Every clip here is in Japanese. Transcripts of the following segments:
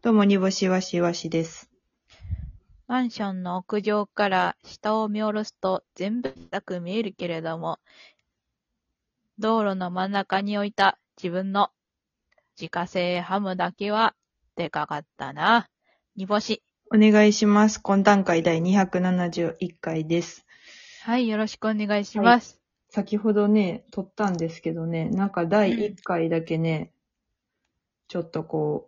どうも、煮干しわしわしです。マンションの屋上から下を見下ろすと全部高く見えるけれども、道路の真ん中に置いた自分の自家製ハムだけはでかかったな。煮干し。お願いします。今段階第271回です。はい、よろしくお願いします。先ほどね、撮ったんですけどね、なんか第1回だけね、ちょっとこう、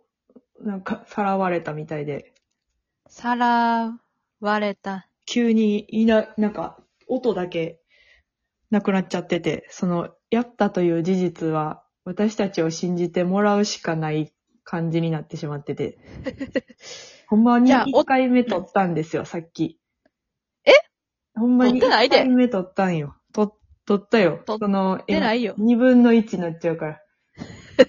なんかさらわれたみたいで、さらわれた。急にいな、なんか音だけなくなっちゃってて、その、やったという事実は私たちを信じてもらうしかない感じになってしまってて。ほんまにじゃあお1回目撮ったんですよ、さっき。え？ほんまに1撮ってないで回目撮ったんよ。撮、撮ったよ。撮っその、出ないよ。2分の1になっちゃうから。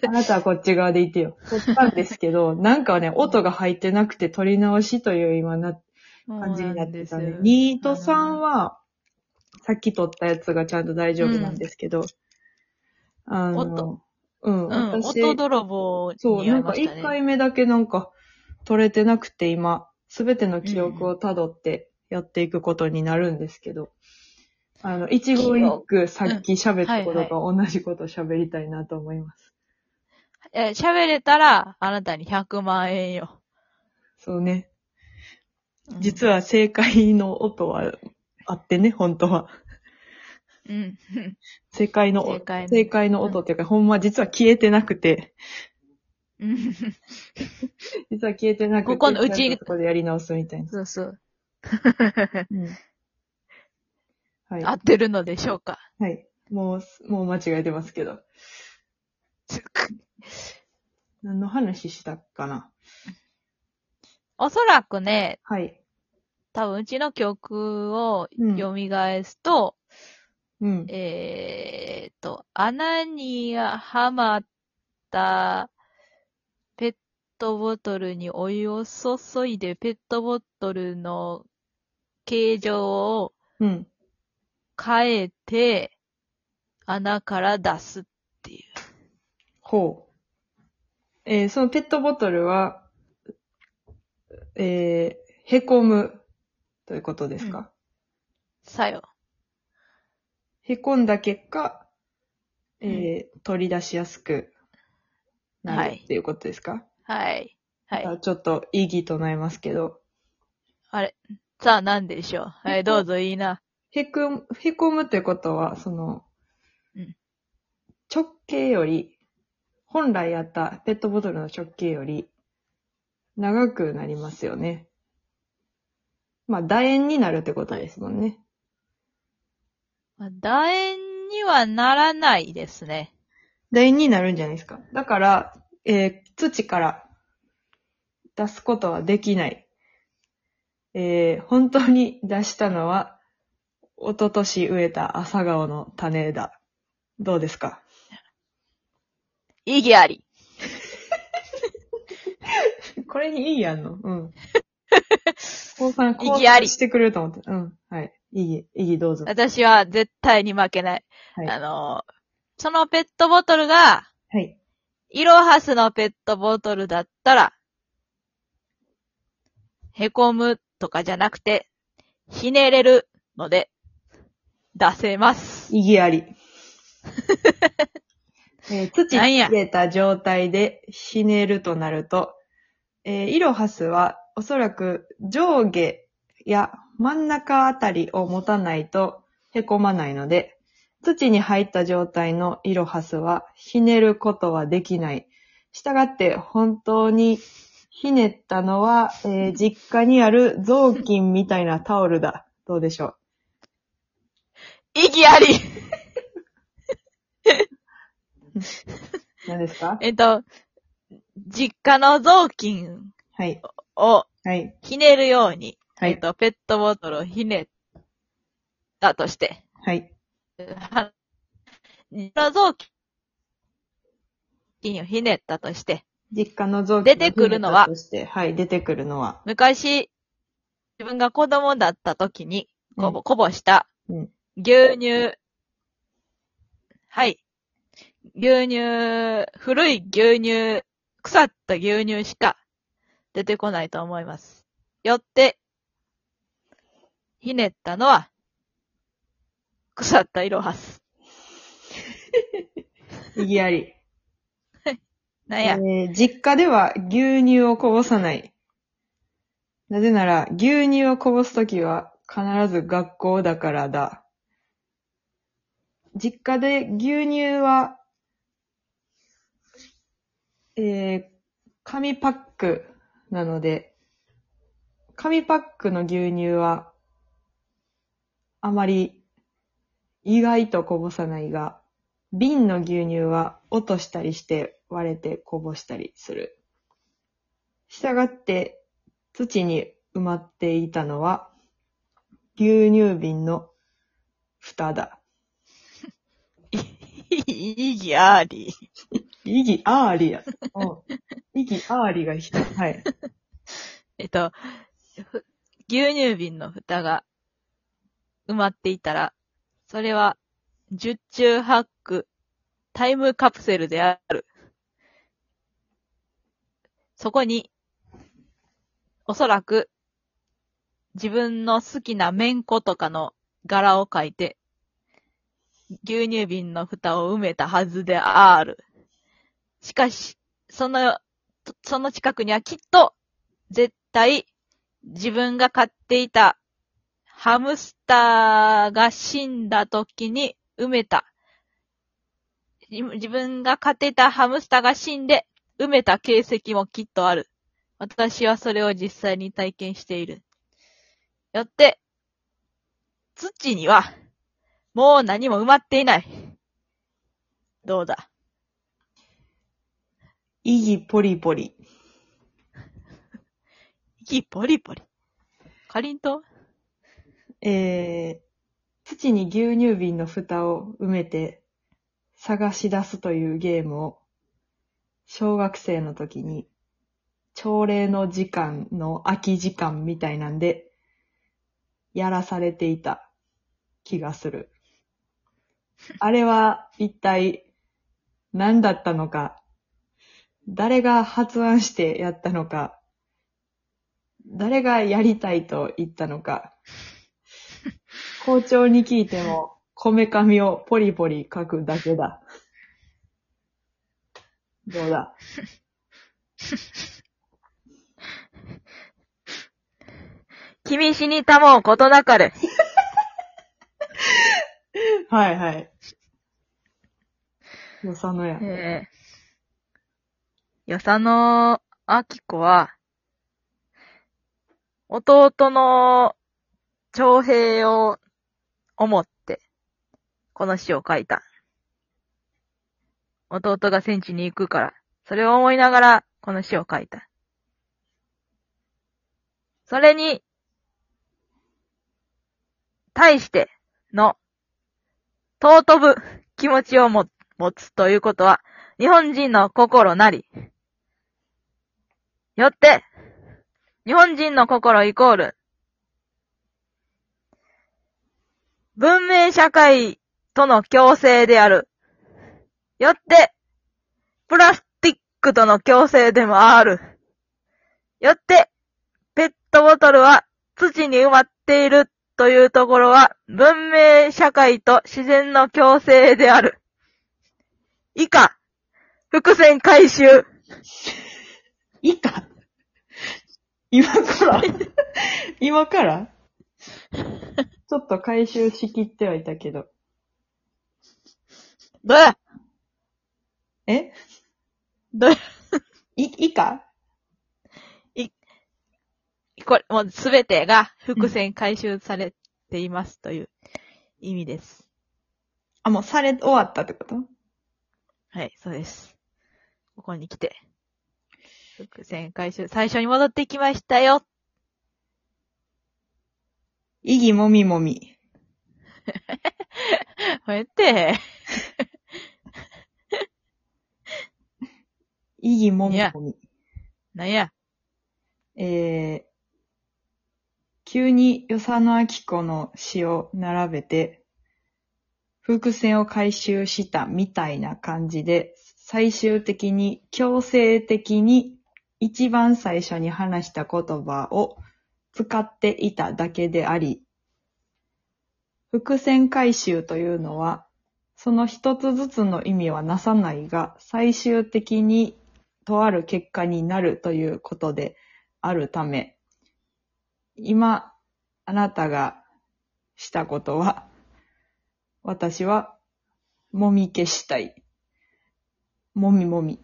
あなたはこっち側でいてよ。撮ったんですけど、なんかね、音が入ってなくて撮り直しという今な、感じになってたね。2と3は、さっき撮ったやつがちゃんと大丈夫なんですけど、あの音、うん、うん、私、音泥棒そう、になんか会いましたね。1回目だけなんか撮れてなくて今、すべての記憶をたどってやっていくことになるんですけど、あの、一語一句さっき喋ったことと同じこと喋りたいなと思います。え喋れたら、あなたに100万円よ。そうね。うん実は正解の音はあってね、本当は。うん。正解の、正解の正解の音っていうか、ほんま実は消えてなくて、うん実は消えてなくて、ここのうちちゃんとそこでやり直すみたいな。そうそう。うん。はい。合ってるのでしょうか。はい。もう、もう間違えてますけど。何の話したかな？おそらくね、はい。多分うちの曲をうん蘇すと、うん。えーっと、穴にはまったペットボトルにお湯を注いでペットボトルの形状をうん。変えて穴から出すっていう。ほう。えーそのペットボトルは、えー、へこむということですか、さよ。へこんだ結果、えー取り出しやすくなはいるっていうことですか、はい。はい。あちょっと異議唱えますけど、あれ？さあ何でしょう？はい、どうぞいいな。へくん、へこむってことは、その、うん。直径より、本来あったペットボトルの直径より、長くなりますよね。まあ、楕円になるってことですもんね。まあ楕円にはならないですね。楕円になるんじゃないですか。だから、えー土から出すことはできない。えー本当に出したのは、一昨年植えた朝顔の種だ。どうですか？意義あり。これにいいやんの？うん。こうさん、こう意義ありしてくれると思って。うん。はい。意義、意義どうぞ。私は絶対に負けない。はいあの、そのペットボトルが、はい。イロハスのペットボトルだったら、へこむとかじゃなくて、ひねれるので、出せます。意義あり。えー土に入れた状態でひねるとなると、えーイロハスはおそらく上下や真ん中あたりを持たないとへこまないので、土に入った状態のイロハスはひねることはできない。したがって本当にひねったのは、えー実家にある雑巾みたいなタオルだ。どうでしょう意義あり何ですか？えっと、実家の雑巾はい。をはい。ひねるように、はいえっと、ペットボトルをひねったとして、はい。は実家の雑巾をひねったとして、実家の雑巾出てくるのははい、出てくるのは。昔、自分が子供だった時に、こぼ、うんこぼしたうん、牛乳、はい。牛乳、古い牛乳、腐った牛乳しか出てこないと思います。よって、ひねったのは、腐ったイロハス。意義あり。なんや、えー実家では牛乳をこぼさない。なぜなら、牛乳をこぼすときは必ず学校だからだ。実家で牛乳は、えー紙パックなので、紙パックの牛乳は、あまり意外とこぼさないが、瓶の牛乳は落としたりして割れてこぼしたりする。したがって土に埋まっていたのは牛乳瓶の蓋だ。意義あり。意義あーりや。うん意義あーりが人。はい。えっと、ふ牛乳瓶の蓋が埋まっていたら、それは、十中八九タイムカプセルである。そこに、おそらく、自分の好きなめんことかの柄を描いて、牛乳瓶の蓋を埋めたはずである。しかし、その、その近くにはきっと、絶対、自分が飼っていたハムスターが死んだ時に埋めた。自分が飼っていたハムスターが死んで埋めた形跡もきっとある。私はそれを実際に体験している。よって、土にはもう何も埋まっていない。どうだ？意義ポリポリ。息ポリポリ。かりんと？うえー、土に牛乳瓶の蓋を埋めて探し出すというゲームを小学生の時に朝礼の時間の空き時間みたいなんでやらされていた気がする。あれは一体何だったのか、誰が発案してやったのか、誰がやりたいと言ったのか、校長に聞いても、こめかみをポリポリ書くだけだ。どうだ？君死にたもうことなかれ。はいはい。よさのや。えー、よさのあきこは、弟の長平を思って、この詩を書いた。弟が戦地に行くから、それを思いながら、この詩を書いた。それに、対しての、尊ぶ気持ちを持つということは、日本人の心なり。よって、日本人の心イコール、文明社会との共生である。よって、プラスティックとの共生でもある。よって、ペットボトルは土に埋まっているというところは文明社会と自然の共生である。以下、伏線回収。いいか今から？今から？ちょっと回収しきってはいたけど。どうや？え？どうや？い、いいかこれ、もうすべてが伏線回収されていますという意味です。あ、もうされ、終わったってこと？はい、そうです。ここに来て。伏線回収、最初に戻ってきましたよ。意義もみもみ。こうやって、意義もみもみ。なんや。えー、急に与謝野明子の詩を並べて、伏線を回収したみたいな感じで、最終的に強制的に一番最初に話した言葉を使っていただけであり、伏線回収というのは、その一つずつの意味はなさないが、最終的にとある結果になるということであるため、今、あなたがしたことは、私は、もみ消したい。もみもみ。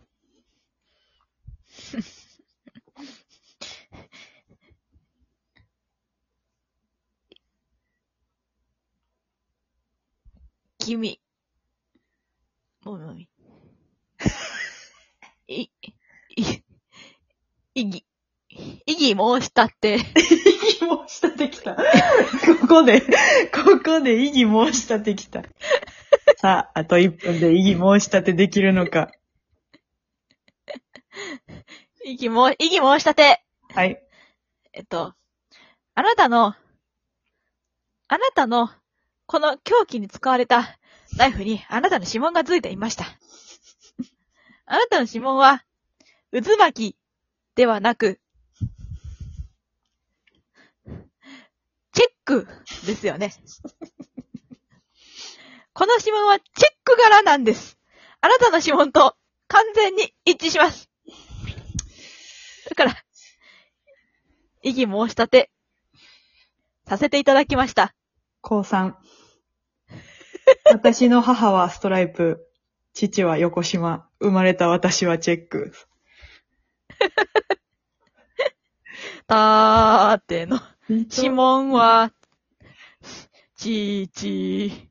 君。もみもみ。い、い、意義。意義申したって。異議申し立てきた。ここで、ここで異議申し立てきた。さあ、あと1分で異議申し立てできるのか。意義も、意義申したて。はい。えっと、あなたの、あなたの、この凶器に使われたナイフにあなたの指紋がついていました。あなたの指紋は、渦巻きではなく、チェックですよね。この指紋はチェック柄なんです。あなたの指紋と完全に一致します。だから、異議申し立て、させていただきました。高3。私の母はストライプ。父は横島。生まれた私はチェック。たーての指紋は、ちーち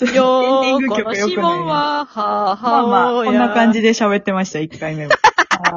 ー。よーこの指紋は、母親。まあまあ、こんな感じで喋ってました、1回目は。はーい。